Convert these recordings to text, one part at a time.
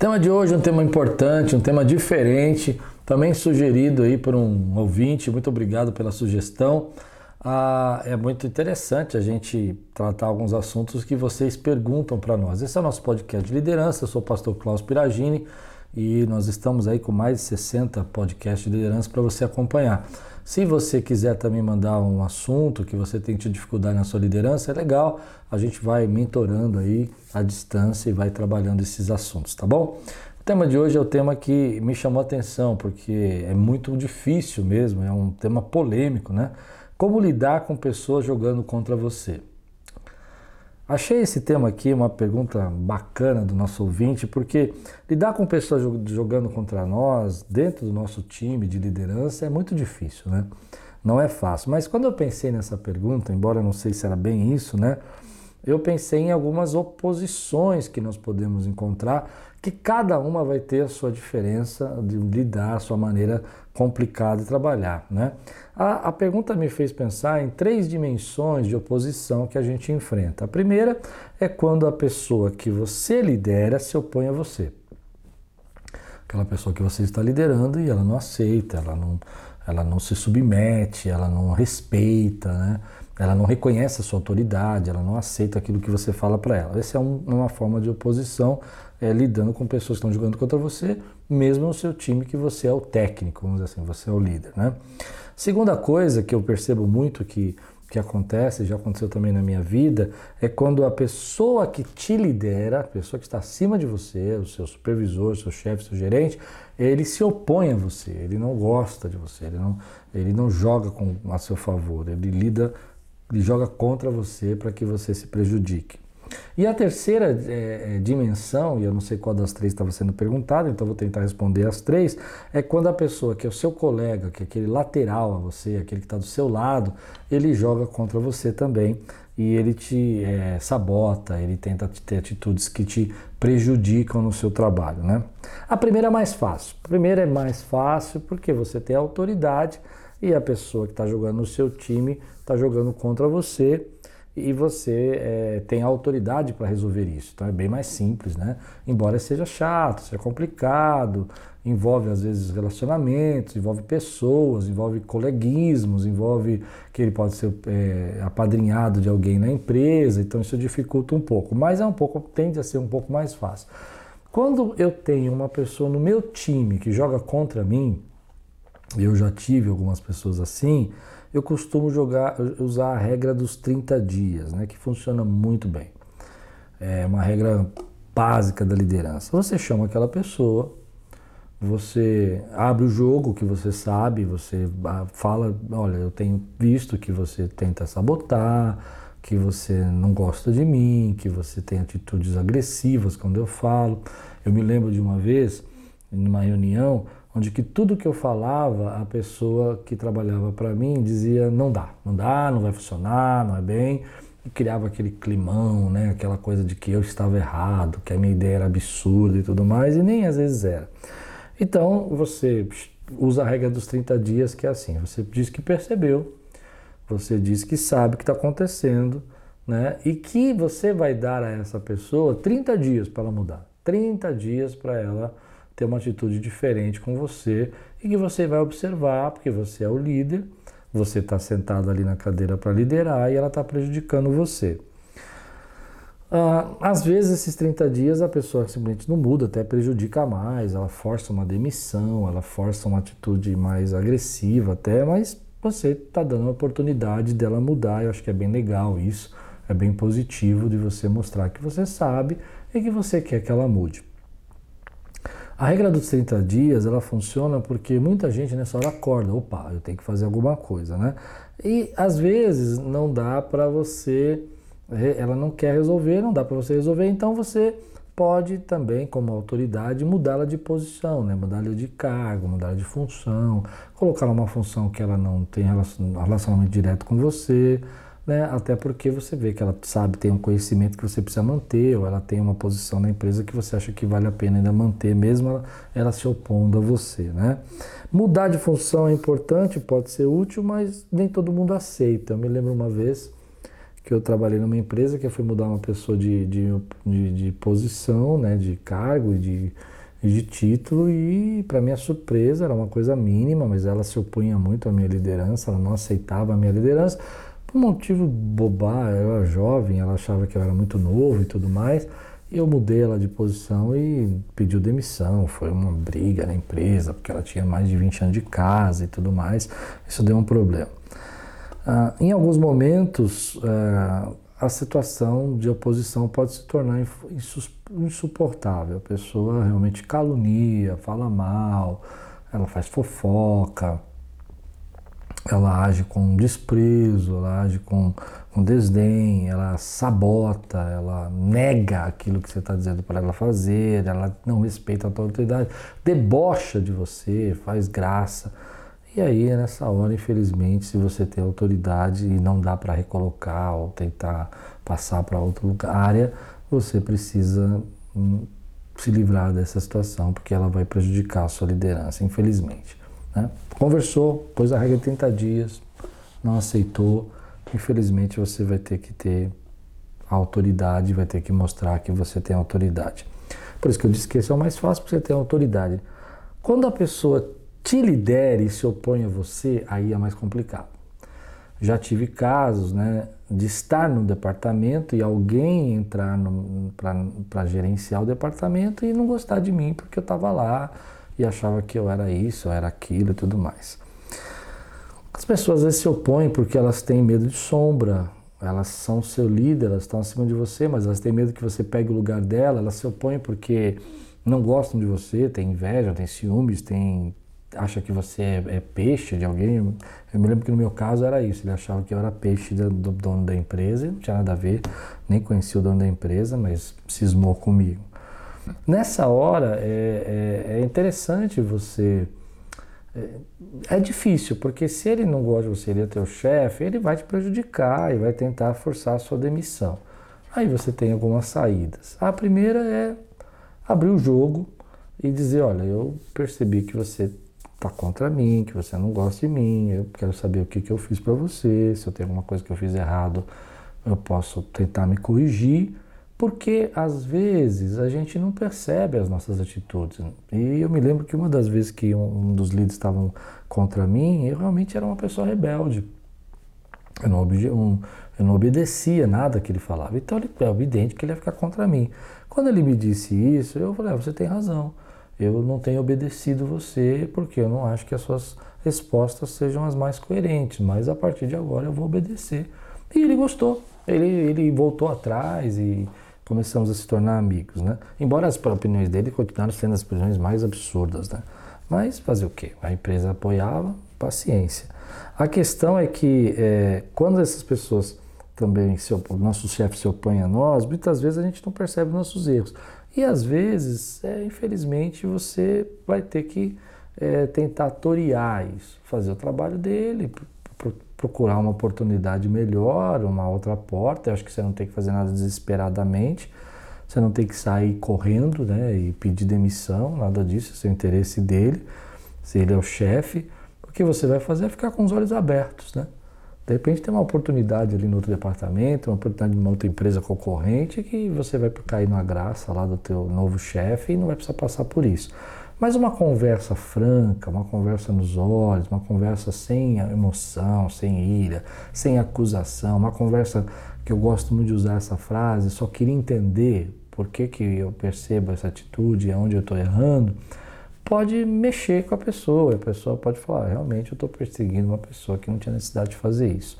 tema de hoje é um tema importante, um tema diferente, também sugerido aí por um ouvinte. Muito obrigado pela sugestão. Ah, é muito interessante a gente tratar alguns assuntos que vocês perguntam para nós. Esse é o nosso podcast de liderança. Eu sou o pastor Klaus Piragini e nós estamos aí com mais de 60 podcasts de liderança para você acompanhar. Se você quiser também mandar um assunto que você tem tido dificuldade na sua liderança, é legal. A gente vai mentorando aí à distância e vai trabalhando esses assuntos, tá bom? O tema de hoje é o tema que me chamou a atenção, porque é muito difícil mesmo, é um tema polêmico, né? Como lidar com pessoas jogando contra você? Achei esse tema aqui uma pergunta bacana do nosso ouvinte, porque lidar com pessoas jogando contra nós, dentro do nosso time de liderança, é muito difícil, né? Não é fácil. Mas quando eu pensei nessa pergunta, embora eu não sei se era bem isso, né? Eu pensei em algumas oposições que nós podemos encontrar que cada uma vai ter a sua diferença de lidar, a sua maneira complicada de trabalhar. Né? A, a pergunta me fez pensar em três dimensões de oposição que a gente enfrenta. A primeira é quando a pessoa que você lidera se opõe a você. Aquela pessoa que você está liderando e ela não aceita, ela não, ela não se submete, ela não respeita, né? Ela não reconhece a sua autoridade, ela não aceita aquilo que você fala para ela. Essa é um, uma forma de oposição é, lidando com pessoas que estão jogando contra você, mesmo no seu time que você é o técnico, vamos dizer assim, você é o líder, né? Segunda coisa que eu percebo muito que, que acontece, já aconteceu também na minha vida, é quando a pessoa que te lidera, a pessoa que está acima de você, o seu supervisor, seu chefe, seu gerente, ele se opõe a você, ele não gosta de você, ele não, ele não joga com, a seu favor, ele lida, ele joga contra você para que você se prejudique. E a terceira é, é, dimensão, e eu não sei qual das três estava sendo perguntada, então vou tentar responder as três, é quando a pessoa que é o seu colega, que é aquele lateral a você, aquele que está do seu lado, ele joga contra você também e ele te é, sabota, ele tenta ter atitudes que te prejudicam no seu trabalho. Né? A primeira é mais fácil. A primeira é mais fácil porque você tem autoridade e a pessoa que está jogando no seu time está jogando contra você e você é, tem autoridade para resolver isso. Então é bem mais simples, né? Embora seja chato, seja complicado, envolve às vezes relacionamentos, envolve pessoas, envolve coleguismos, envolve que ele pode ser é, apadrinhado de alguém na empresa, então isso dificulta um pouco, mas é um pouco, tende a ser um pouco mais fácil. Quando eu tenho uma pessoa no meu time que joga contra mim, eu já tive algumas pessoas assim, eu costumo jogar, usar a regra dos 30 dias, né, que funciona muito bem. É uma regra básica da liderança. Você chama aquela pessoa, você abre o jogo que você sabe, você fala, olha, eu tenho visto que você tenta sabotar, que você não gosta de mim, que você tem atitudes agressivas quando eu falo. Eu me lembro de uma vez, em uma reunião, onde que tudo que eu falava, a pessoa que trabalhava para mim dizia não dá, não dá, não vai funcionar, não é bem, e criava aquele climão, né, aquela coisa de que eu estava errado, que a minha ideia era absurda e tudo mais, e nem às vezes era. Então, você usa a regra dos 30 dias, que é assim, você diz que percebeu, você diz que sabe o que está acontecendo, né, e que você vai dar a essa pessoa 30 dias para ela mudar, 30 dias para ela ter uma atitude diferente com você e que você vai observar, porque você é o líder, você está sentado ali na cadeira para liderar e ela está prejudicando você. Ah, às vezes, esses 30 dias, a pessoa simplesmente não muda, até prejudica mais, ela força uma demissão, ela força uma atitude mais agressiva, até, mas você está dando a oportunidade dela mudar. Eu acho que é bem legal isso, é bem positivo de você mostrar que você sabe e que você quer que ela mude. A regra dos 30 dias, ela funciona porque muita gente nessa hora acorda, opa, eu tenho que fazer alguma coisa, né? E às vezes não dá para você, ela não quer resolver, não dá para você resolver, então você pode também, como autoridade, mudá-la de posição, né? mudá-la de cargo, mudá-la de função, colocar uma função que ela não tem relacionamento direto com você, né? Até porque você vê que ela sabe, tem um conhecimento que você precisa manter, ou ela tem uma posição na empresa que você acha que vale a pena ainda manter, mesmo ela, ela se opondo a você, né? Mudar de função é importante, pode ser útil, mas nem todo mundo aceita. Eu me lembro uma vez que eu trabalhei numa empresa que eu fui mudar uma pessoa de, de, de, de posição, né, de cargo de, de título e para minha surpresa era uma coisa mínima, mas ela se opunha muito à minha liderança, ela não aceitava a minha liderança por um motivo bobar, ela era jovem, ela achava que eu era muito novo e tudo mais. E eu mudei ela de posição e pediu demissão. Foi uma briga na empresa, porque ela tinha mais de 20 anos de casa e tudo mais. Isso deu um problema. Ah, em alguns momentos, ah, a situação de oposição pode se tornar insuportável. A pessoa realmente calunia, fala mal, ela faz fofoca, ela age com desprezo, ela age com, com desdém, ela sabota, ela nega aquilo que você está dizendo para ela fazer, ela não respeita a tua autoridade, debocha de você, faz graça. E aí, nessa hora, infelizmente, se você tem autoridade e não dá para recolocar ou tentar passar para outra área, você precisa hum, se livrar dessa situação, porque ela vai prejudicar a sua liderança, infelizmente. Né? Conversou, pôs a regra de 30 dias, não aceitou. Infelizmente você vai ter que ter autoridade, vai ter que mostrar que você tem autoridade. Por isso que eu disse que esse é o mais fácil porque você tem autoridade. Quando a pessoa te lidera e se opõe a você, aí é mais complicado. Já tive casos né, de estar no departamento e alguém entrar para gerenciar o departamento e não gostar de mim porque eu estava lá e achava que eu era isso, eu era aquilo e tudo mais. As pessoas às vezes se opõem porque elas têm medo de sombra, elas são seu líder, elas estão acima de você, mas elas têm medo que você pegue o lugar dela, elas se opõem porque não gostam de você, tem inveja, tem ciúmes, tem acha que você é, é, peixe de alguém. Eu me lembro que no meu caso era isso, ele achava que eu era peixe do, do dono da empresa, não tinha nada a ver, nem conhecia o dono da empresa, mas cismou comigo. Nessa hora é, é, é interessante você. É, é, difícil, porque se ele não gosta de você, ele é teu chefe, ele vai te prejudicar e vai tentar forçar a sua demissão. Aí você tem algumas saídas. A primeira é abrir o jogo e dizer: Olha, eu percebi que você está contra mim, que você não gosta de mim, eu quero saber o que, que eu fiz para você, se eu tenho alguma coisa que eu fiz errado, eu posso tentar me corrigir porque às vezes a gente não percebe as nossas atitudes. E eu me lembro que uma das vezes que um dos líderes estavam contra mim, eu realmente era uma pessoa rebelde. Eu não, um, eu não obedecia nada que ele falava. Então ele, é evidente que ele ia ficar contra mim. Quando ele me disse isso, eu falei: ah, você tem razão. Eu não tenho obedecido você porque eu não acho que as suas respostas sejam as mais coerentes. Mas a partir de agora eu vou obedecer. E ele gostou. Ele, ele voltou atrás e começamos a se tornar amigos, né? Embora as opiniões dele continuaram sendo as opiniões mais absurdas, né? Mas fazer o quê? A empresa apoiava, paciência. A questão é que é, quando essas pessoas também, se nossos chefes se opõem a nós, muitas vezes a gente não percebe nossos erros. E às vezes, é, infelizmente, você vai ter que é, tentar torear isso, fazer o trabalho dele, procurar uma oportunidade melhor, uma outra porta. Eu acho que você não tem que fazer nada desesperadamente. Você não tem que sair correndo né, e pedir demissão, nada disso, esse é o interesse dele, se ele é o chefe. O que você vai fazer é ficar com os olhos abertos. Né? De repente tem uma oportunidade ali no outro departamento, uma oportunidade de uma outra empresa concorrente que você vai cair na graça lá do teu novo chefe e não vai precisar passar por isso. Mas uma conversa franca, uma conversa nos olhos, uma conversa sem emoção, sem ira, sem acusação, uma conversa que eu gosto muito de usar essa frase, só queria entender por que, que eu percebo essa atitude, aonde eu estou errando, pode mexer com a pessoa. A pessoa pode falar, realmente eu estou perseguindo uma pessoa que não tinha necessidade de fazer isso.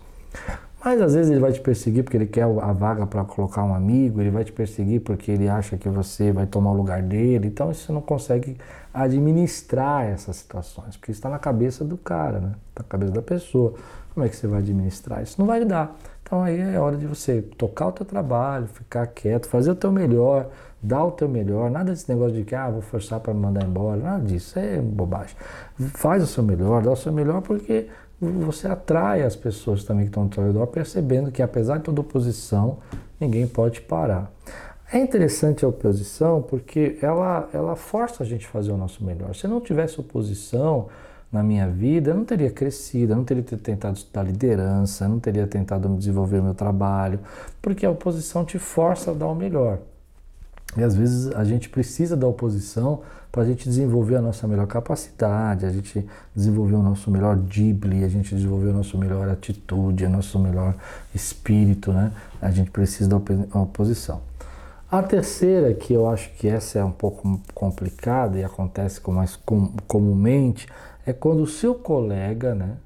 Mas às vezes ele vai te perseguir porque ele quer a vaga para colocar um amigo, ele vai te perseguir porque ele acha que você vai tomar o lugar dele. Então você não consegue administrar essas situações, porque está na cabeça do cara, né? Está na cabeça da pessoa. Como é que você vai administrar? Isso não vai dar. Então aí é hora de você tocar o teu trabalho, ficar quieto, fazer o teu melhor, dar o teu melhor. Nada desse negócio de que ah, vou forçar para mandar embora. Nada disso, é bobagem. Faz o seu melhor, dá o seu melhor porque você atrai as pessoas também que estão ao seu redor, percebendo que apesar de toda oposição, ninguém pode parar. É interessante a oposição porque ela, ela força a gente a fazer o nosso melhor. Se não tivesse oposição, na minha vida, eu não teria crescido, eu não teria tentado estudar liderança, eu não teria tentado desenvolver o meu trabalho, porque a oposição te força a dar o melhor. E às vezes a gente precisa da oposição para a gente desenvolver a nossa melhor capacidade, a gente desenvolver o nosso melhor drible, a gente desenvolver a nossa melhor atitude, o nosso melhor espírito, né? A gente precisa da oposição. A terceira, que eu acho que essa é um pouco complicada e acontece com mais com, comumente, é quando o seu colega, né,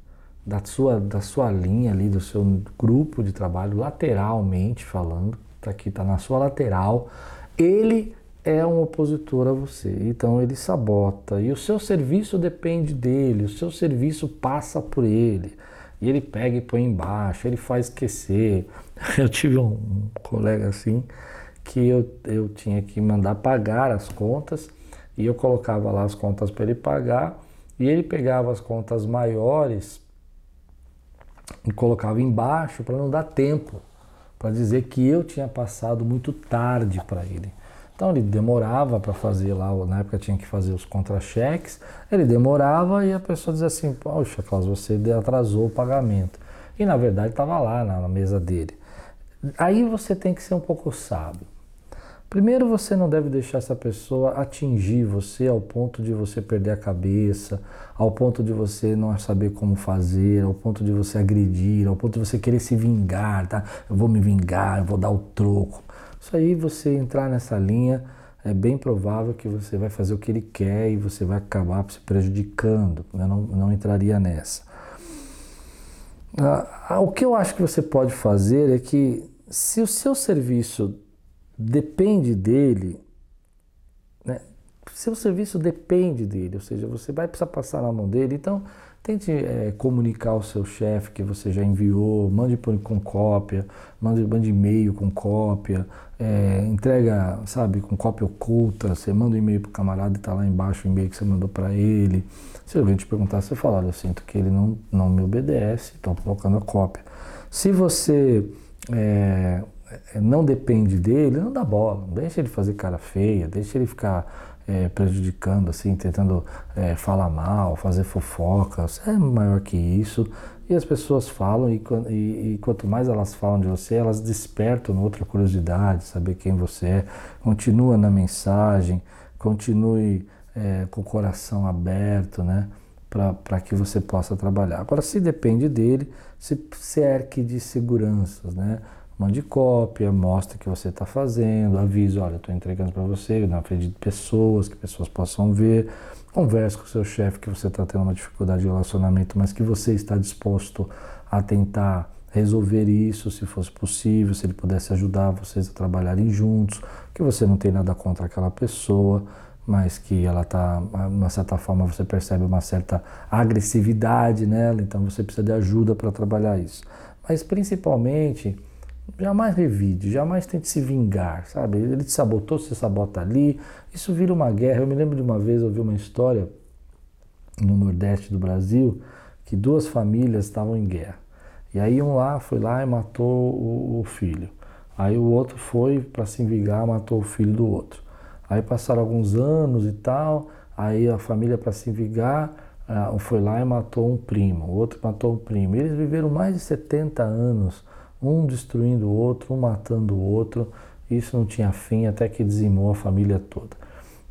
da sua, da sua linha ali, do seu grupo de trabalho, lateralmente falando, tá aqui, está na sua lateral, ele é um opositor a você. Então ele sabota e o seu serviço depende dele, o seu serviço passa por ele. E ele pega e põe embaixo, ele faz esquecer. Eu tive um, colega assim que eu, eu tinha que mandar pagar as contas e eu colocava lá as contas para ele pagar e ele pegava as contas maiores e colocava embaixo para não dar tempo, para dizer que eu tinha passado muito tarde para ele. Então ele demorava para fazer lá, na época tinha que fazer os contra-cheques, ele demorava e a pessoa dizia assim, poxa, Klaus, você atrasou o pagamento. E na verdade estava lá na mesa dele. Aí você tem que ser um pouco sábio. Primeiro, você não deve deixar essa pessoa atingir você ao ponto de você perder a cabeça, ao ponto de você não saber como fazer, ao ponto de você agredir, ao ponto de você querer se vingar, tá? Eu vou me vingar, eu vou dar o troco. Isso aí, você entrar nessa linha, é bem provável que você vai fazer o que ele quer e você vai acabar se prejudicando. Eu não, não entraria nessa. Ah, o que eu acho que você pode fazer é que, se o seu serviço depende dele, né? seu serviço depende dele, ou seja, você vai precisar passar na mão dele, então tente é, comunicar ao seu chefe que você já enviou, mande com cópia, mande, mande e-mail com cópia, é, entrega, sabe, com cópia oculta, você manda um e-mail para o camarada e está lá embaixo o e-mail que você mandou para ele. Se alguém te perguntar, você fala, eu sinto que ele não, não me obedece, estou colocando a cópia. Se você é, não depende dele, não dá bola, deixa ele fazer cara feia, deixa ele ficar é, prejudicando, assim, tentando é, falar mal, fazer fofoca. Você é maior que isso. E as pessoas falam, e, e, e, quanto mais elas falam de você, elas despertam outra curiosidade, saber quem você é. Continua na mensagem, continue é, com o coração aberto, né? Para que você possa trabalhar. Agora, se depende dele, se cerque de seguranças, né? Mande cópia, mostre que você está fazendo, avise, olha, estou entregando para você, na frente de pessoas, que pessoas possam ver. Converse com o seu chefe que você está tendo uma dificuldade de relacionamento, mas que você está disposto a tentar resolver isso, se fosse possível, se ele pudesse ajudar vocês a trabalharem juntos, que você não tem nada contra aquela pessoa, mas que ela está, de uma certa forma, você percebe uma certa agressividade nela, então você precisa de ajuda para trabalhar isso. Mas principalmente Jamais revide, jamais tente se vingar, sabe? Ele te sabotou, você sabota ali. Isso vira uma guerra. Eu me lembro de uma vez, eu vi uma história no Nordeste do Brasil que duas famílias estavam em guerra. E aí um lá foi lá e matou o, o filho. Aí o outro foi para se vingar, matou o filho do outro. Aí passaram alguns anos e tal. Aí a família para se vingar uh, foi lá e matou um primo. O outro matou um primo. Eles viveram mais de 70 anos um destruindo o outro, um matando o outro. Isso não tinha fim até que dizimou a família toda.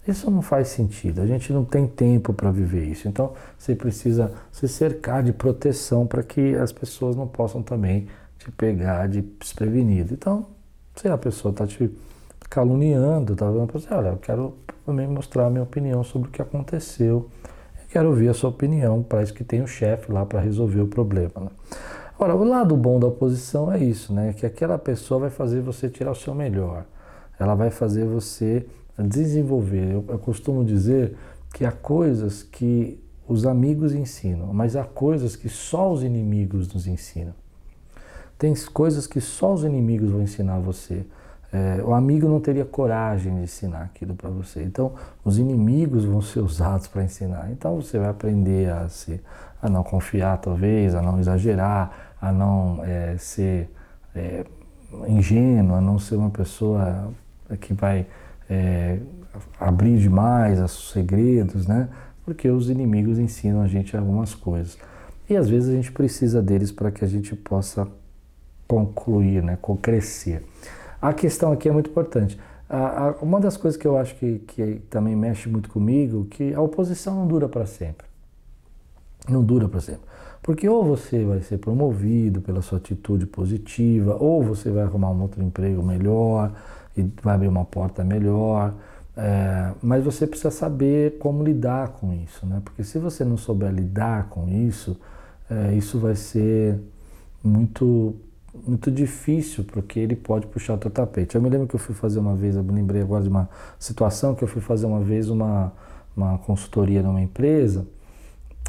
Isso não faz sentido, a gente não tem tempo para viver isso. Então você precisa se cercar de proteção para que as pessoas não possam também te pegar de desprevenido. Então, se a pessoa está te caluniando, está falando para você, olha, eu quero também mostrar a minha opinião sobre o que aconteceu. Eu quero ouvir a sua opinião, parece que tem um chefe lá para resolver o problema. Né? Ora, o lado bom da oposição é isso, né? Que aquela pessoa vai fazer você tirar o seu melhor. Ela vai fazer você desenvolver. Eu, eu costumo dizer que há coisas que os amigos ensinam, mas há coisas que só os inimigos nos ensinam. Tem coisas que só os inimigos vão ensinar você. É, o amigo não teria coragem de ensinar aquilo para você. Então, os inimigos vão ser usados para ensinar. Então, você vai aprender a, se, a não confiar, talvez, a não exagerar, a não é, ser é, ingênuo, a não ser uma pessoa que vai é, abrir demais os segredos, né? porque os inimigos ensinam a gente algumas coisas. E às vezes a gente precisa deles para que a gente possa concluir, né, crescer. A questão aqui é muito importante. A, a, uma das coisas que eu acho que, que também mexe muito comigo, que a oposição não dura para sempre. Não dura para sempre. Porque ou você vai ser promovido pela sua atitude positiva, ou você vai arrumar um outro emprego melhor e vai abrir uma porta melhor. É, mas você precisa saber como lidar com isso, né? Porque se você não souber lidar com isso, é, isso vai ser muito muito difícil, porque ele pode puxar o teu tapete. Eu me lembro que eu fui fazer uma vez, eu me lembrei agora de uma situação que eu fui fazer uma vez uma, uma consultoria numa empresa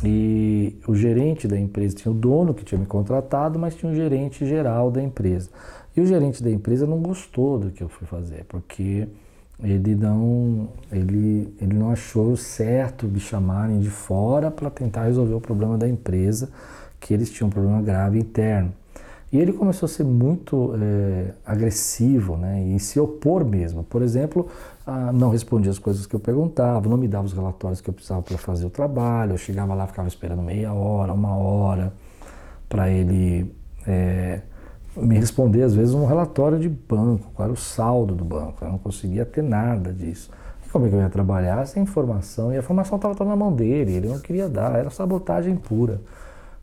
e o gerente da empresa tinha o dono que tinha me contratado, mas tinha o gerente geral da empresa. E o gerente da empresa não gostou do que eu fui fazer, porque ele não, ele, ele não achou certo me chamarem de fora para tentar resolver o problema da empresa, que eles tinham um problema grave interno. E ele começou a ser muito é, agressivo né, e se opor mesmo. Por exemplo, não respondia as coisas que eu perguntava, não me dava os relatórios que eu precisava para fazer o trabalho. Eu chegava lá, ficava esperando meia hora, uma hora, para ele é, me responder, às vezes, um relatório de banco, qual era o saldo do banco. Eu não conseguia ter nada disso. E como é que eu ia trabalhar sem informação? E a informação estava na mão dele, ele não queria dar, era sabotagem pura.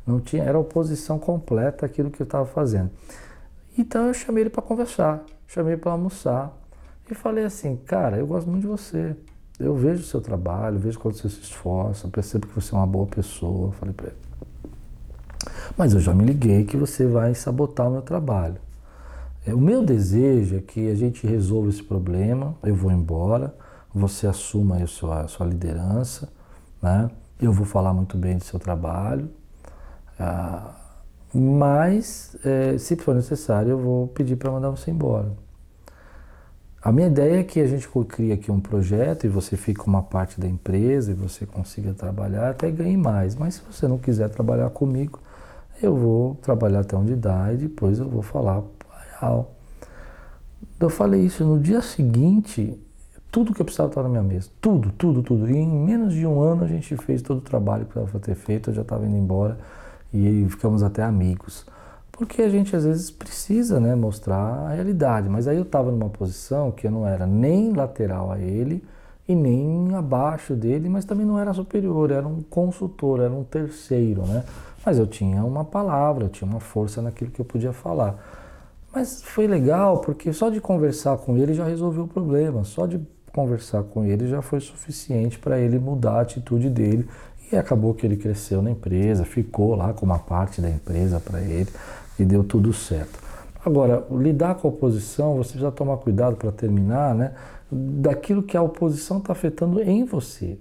Não tinha, era oposição completa àquilo que eu estava fazendo. Então eu chamei ele para conversar, chamei para almoçar e falei assim, cara, eu gosto muito de você. Eu vejo o seu trabalho, vejo quando você se esforça, percebo que você é uma boa pessoa. Falei para ele. Mas eu já me liguei que você vai sabotar o meu trabalho. É, o meu desejo é que a gente resolva esse problema. Eu vou embora, você assuma a sua, a sua liderança, né? Eu vou falar muito bem do seu trabalho, ah, mas, é, se for necessário, eu vou pedir para mandar você embora. A minha ideia é que a gente crie aqui um projeto e você fique uma parte da empresa e você consiga trabalhar até ganhe mais. Mas se você não quiser trabalhar comigo, eu vou trabalhar até onde dá e depois eu vou falar real. Eu falei isso no dia seguinte, tudo que eu precisava estava na minha mesa. Tudo, tudo, tudo. E em menos de um ano a gente fez todo o trabalho que precisava ter feito, eu já estava indo embora e ficamos até amigos. Porque a gente às vezes precisa né, mostrar a realidade, mas aí eu estava numa posição que eu não era nem lateral a ele e nem abaixo dele, mas também não era superior, era um consultor, era um terceiro, né? Mas eu tinha uma palavra, eu tinha uma força naquilo que eu podia falar. Mas foi legal porque só de conversar com ele já resolveu o problema, só de conversar com ele já foi suficiente para ele mudar a atitude dele e acabou que ele cresceu na empresa, ficou lá com uma parte da empresa para ele e deu tudo certo. Agora, lidar com a oposição, você precisa tomar cuidado para terminar, né? Daquilo que a oposição está afetando em você.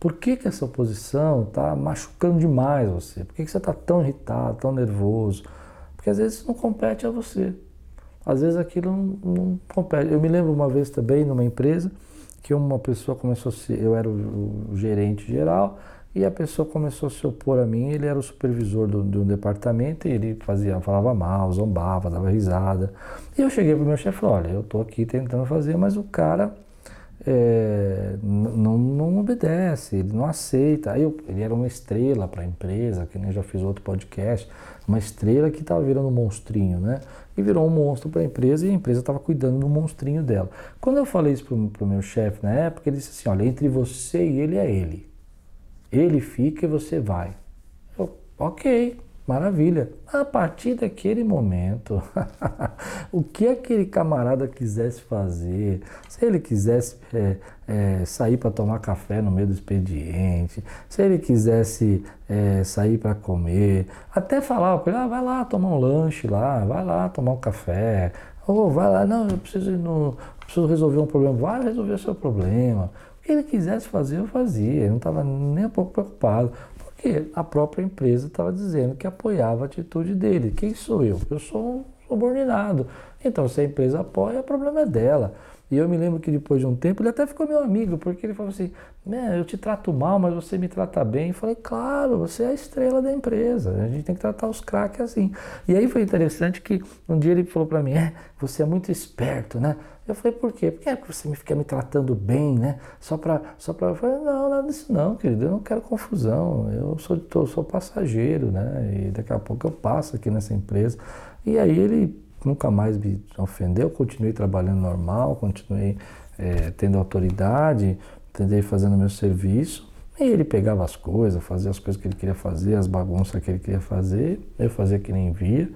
Por que, que essa oposição está machucando demais você? Por que, que você está tão irritado, tão nervoso? Porque às vezes não compete a você. Às vezes aquilo não, não compete. Eu me lembro uma vez também numa empresa que uma pessoa começou a ser, eu era o, o gerente geral, e a pessoa começou a se opor a mim, ele era o supervisor do, do departamento e ele fazia, falava mal, zombava, dava risada. E eu cheguei para o meu chefe e falei, olha, eu estou aqui tentando fazer, mas o cara é, não, não obedece, ele não aceita. Eu, ele era uma estrela para a empresa, que nem já fiz outro podcast, uma estrela que estava virando um monstrinho, né? E virou um monstro para a empresa e a empresa estava cuidando do monstrinho dela. Quando eu falei isso para o meu chefe na época, ele disse assim, olha, entre você e ele é ele. Ele fica e você vai. Eu, ok, maravilha. A partir daquele momento, o que aquele camarada quisesse fazer, se ele quisesse é, é, sair para tomar café no meio do expediente, se ele quisesse é, sair para comer, até falar para ele, ah, vai lá tomar um lanche lá, vai lá tomar um café, ou vai lá, não, eu preciso, no, preciso resolver um problema, vai resolver o seu problema. O que ele quisesse fazer, eu fazia. Ele não estava nem um pouco preocupado. Porque a própria empresa estava dizendo que apoiava a atitude dele. Quem sou eu? Eu sou um subordinado. Então, se a empresa apoia, o problema é dela. E eu me lembro que depois de um tempo ele até ficou meu amigo, porque ele falou assim: eu te trato mal, mas você me trata bem. Eu falei: claro, você é a estrela da empresa, a gente tem que tratar os craques assim. E aí foi interessante que um dia ele falou para mim: é, você é muito esperto, né? Eu falei, por quê? Porque é porque você fica me tratando bem, né? Só para. Só pra... Eu falei, não, nada disso não, querido. Eu não quero confusão. Eu sou, eu sou passageiro, né? E daqui a pouco eu passo aqui nessa empresa. E aí ele nunca mais me ofendeu, continuei trabalhando normal, continuei é, tendo autoridade, tentei fazendo meu serviço. E ele pegava as coisas, fazia as coisas que ele queria fazer, as bagunças que ele queria fazer, eu fazia que nem via.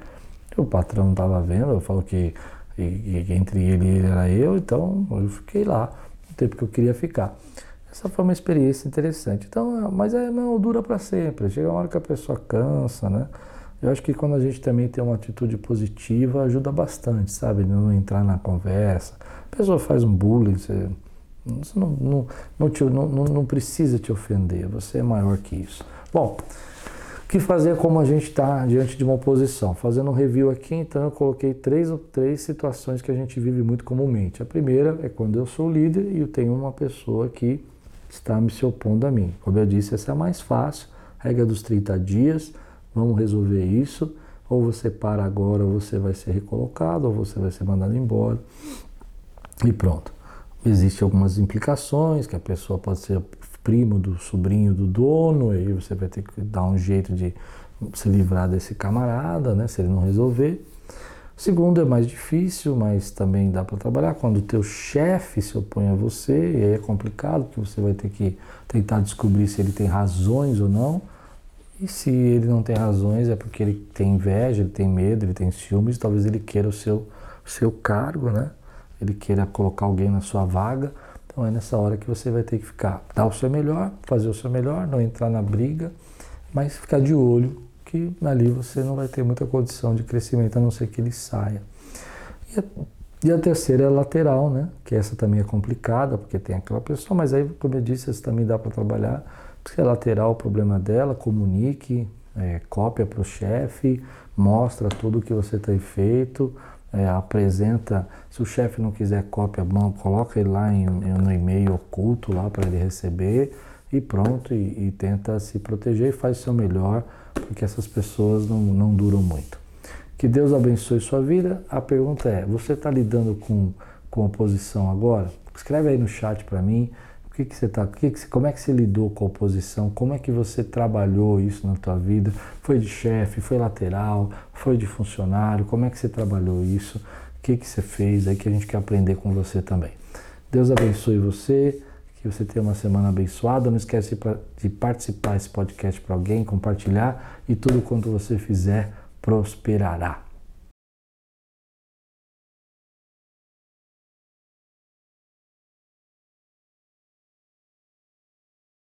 O patrão não estava vendo, eu falo que e, e entre ele era eu, então eu fiquei lá o tempo que eu queria ficar. Essa foi uma experiência interessante. Então, mas é, não dura para sempre. Chega uma hora que a pessoa cansa, né? Eu acho que quando a gente também tem uma atitude positiva, ajuda bastante, sabe? Não entrar na conversa. A pessoa faz um bullying, você, você não, não, não, te, não, não precisa te ofender, você é maior que isso. Bom, que fazer como a gente está diante de uma oposição. Fazendo um review aqui, então eu coloquei três, três situações que a gente vive muito comumente. A primeira é quando eu sou líder e eu tenho uma pessoa que está me se opondo a mim. Como eu disse, essa é a mais fácil, regra dos 30 dias, vamos resolver isso. Ou você para agora, ou você vai ser recolocado, ou você vai ser mandado embora. E pronto. Existem algumas implicações, que a pessoa pode ser primo do sobrinho do dono, aí você vai ter que dar um jeito de se livrar desse camarada, né, se ele não resolver. O segundo é mais difícil, mas também dá para trabalhar quando o teu chefe se opõe a você, e aí é complicado, porque você vai ter que tentar descobrir se ele tem razões ou não. E se ele não tem razões, é porque ele tem inveja, ele tem medo, ele tem ciúmes, talvez ele queira o seu, seu cargo, né? Ele queira colocar alguém na sua vaga. Então é nessa hora que você vai ter que ficar, dar o seu melhor, fazer o seu melhor, não entrar na briga, mas ficar de olho que ali você não vai ter muita condição de crescimento, a não ser que ele saia. E a, e a terceira é a lateral, né? Que essa também é complicada, porque tem aquela pessoa, mas aí, como eu disse, essa também dá para trabalhar. Se é lateral, o problema dela, comunique, é, cópia para o chefe, mostra tudo o que você tem feito, é, apresenta, se o chefe não quiser cópia, mão, coloca ele lá em, no e-mail oculto lá para ele receber e pronto, e, e, tenta se proteger e faz o seu melhor, porque essas pessoas não, não duram muito. Que Deus abençoe sua vida. A pergunta é: você está lidando com, com oposição agora? Escreve aí no chat para mim que, que você tá, que que, como é que você lidou com a oposição? Como é que você trabalhou isso na tua vida? Foi de chefe, foi lateral, foi de funcionário? Como é que você trabalhou isso? O que, que você fez aí que a gente quer aprender com você também? Deus abençoe você, que você tenha uma semana abençoada. Não esquece de participar desse podcast para alguém, compartilhar e tudo quanto você fizer prosperará.